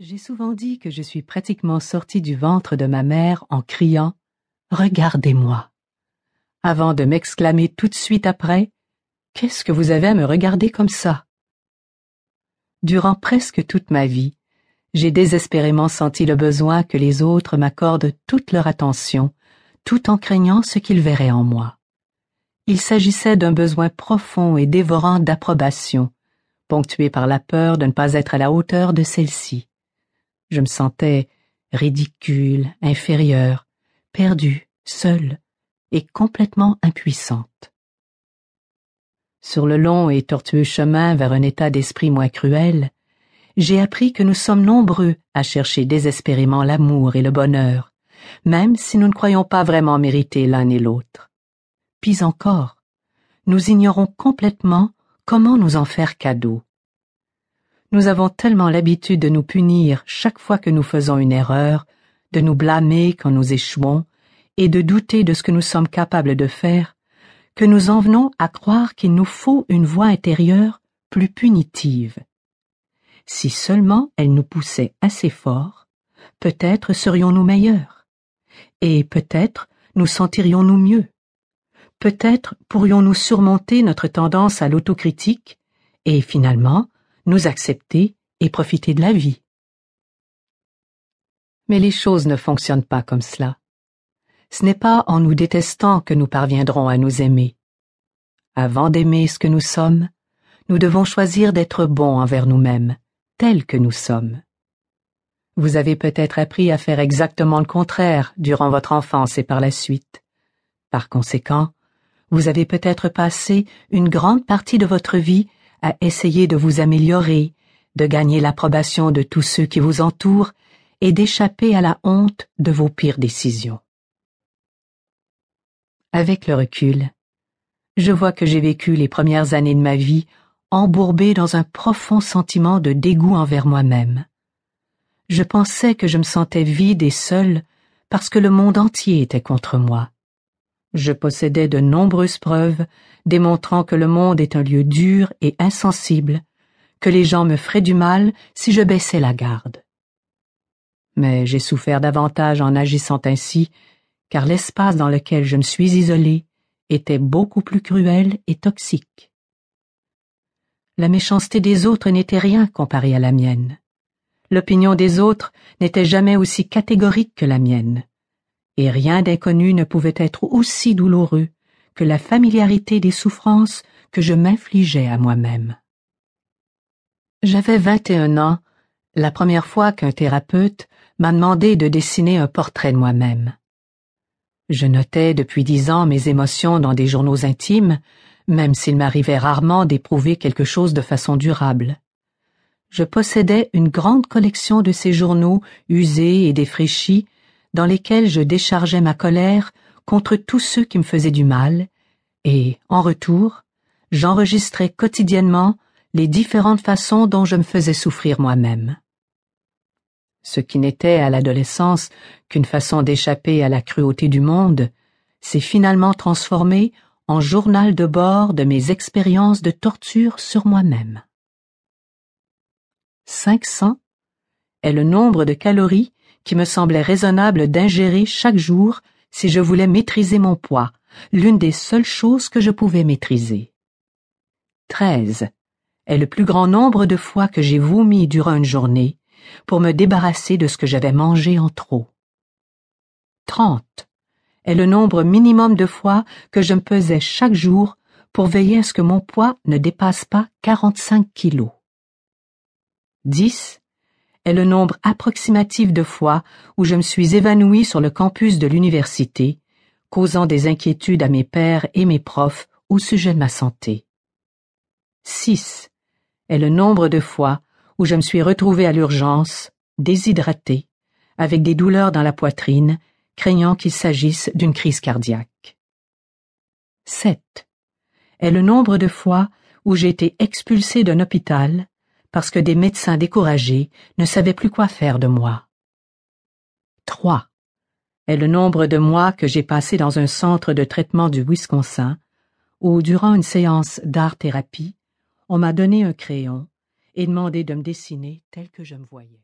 J'ai souvent dit que je suis pratiquement sortie du ventre de ma mère en criant Regardez-moi avant de m'exclamer tout de suite après Qu'est-ce que vous avez à me regarder comme ça? Durant presque toute ma vie, j'ai désespérément senti le besoin que les autres m'accordent toute leur attention, tout en craignant ce qu'ils verraient en moi. Il s'agissait d'un besoin profond et dévorant d'approbation, ponctué par la peur de ne pas être à la hauteur de celle-ci. Je me sentais ridicule, inférieure, perdue, seule et complètement impuissante. Sur le long et tortueux chemin vers un état d'esprit moins cruel, j'ai appris que nous sommes nombreux à chercher désespérément l'amour et le bonheur, même si nous ne croyons pas vraiment mériter l'un et l'autre. Pis encore, nous ignorons complètement comment nous en faire cadeau. Nous avons tellement l'habitude de nous punir chaque fois que nous faisons une erreur, de nous blâmer quand nous échouons, et de douter de ce que nous sommes capables de faire, que nous en venons à croire qu'il nous faut une voie intérieure plus punitive. Si seulement elle nous poussait assez fort, peut-être serions-nous meilleurs, et peut-être nous sentirions-nous mieux. Peut-être pourrions-nous surmonter notre tendance à l'autocritique et finalement nous accepter et profiter de la vie. Mais les choses ne fonctionnent pas comme cela. Ce n'est pas en nous détestant que nous parviendrons à nous aimer. Avant d'aimer ce que nous sommes, nous devons choisir d'être bons envers nous-mêmes, tels que nous sommes. Vous avez peut-être appris à faire exactement le contraire durant votre enfance et par la suite. Par conséquent, vous avez peut-être passé une grande partie de votre vie à essayer de vous améliorer, de gagner l'approbation de tous ceux qui vous entourent et d'échapper à la honte de vos pires décisions. Avec le recul, je vois que j'ai vécu les premières années de ma vie embourbée dans un profond sentiment de dégoût envers moi-même. Je pensais que je me sentais vide et seule parce que le monde entier était contre moi. Je possédais de nombreuses preuves démontrant que le monde est un lieu dur et insensible, que les gens me feraient du mal si je baissais la garde. Mais j'ai souffert davantage en agissant ainsi, car l'espace dans lequel je me suis isolé était beaucoup plus cruel et toxique. La méchanceté des autres n'était rien comparée à la mienne. L'opinion des autres n'était jamais aussi catégorique que la mienne et rien d'inconnu ne pouvait être aussi douloureux que la familiarité des souffrances que je m'infligeais à moi-même. J'avais vingt et un ans la première fois qu'un thérapeute m'a demandé de dessiner un portrait de moi-même. Je notais depuis dix ans mes émotions dans des journaux intimes, même s'il m'arrivait rarement d'éprouver quelque chose de façon durable. Je possédais une grande collection de ces journaux usés et défraîchis dans lesquels je déchargeais ma colère contre tous ceux qui me faisaient du mal, et, en retour, j'enregistrais quotidiennement les différentes façons dont je me faisais souffrir moi-même. Ce qui n'était à l'adolescence qu'une façon d'échapper à la cruauté du monde s'est finalement transformé en journal de bord de mes expériences de torture sur moi-même. 500 est le nombre de calories qui me semblait raisonnable d'ingérer chaque jour si je voulais maîtriser mon poids, l'une des seules choses que je pouvais maîtriser. Treize est le plus grand nombre de fois que j'ai vomi durant une journée pour me débarrasser de ce que j'avais mangé en trop. Trente est le nombre minimum de fois que je me pesais chaque jour pour veiller à ce que mon poids ne dépasse pas quarante-cinq kilos. Dix est le nombre approximatif de fois où je me suis évanouie sur le campus de l'université, causant des inquiétudes à mes pères et mes profs au sujet de ma santé. 6 est le nombre de fois où je me suis retrouvée à l'urgence, déshydratée, avec des douleurs dans la poitrine, craignant qu'il s'agisse d'une crise cardiaque. 7 est le nombre de fois où j'ai été expulsée d'un hôpital parce que des médecins découragés ne savaient plus quoi faire de moi. Trois est le nombre de mois que j'ai passé dans un centre de traitement du Wisconsin, où, durant une séance d'art-thérapie, on m'a donné un crayon et demandé de me dessiner tel que je me voyais.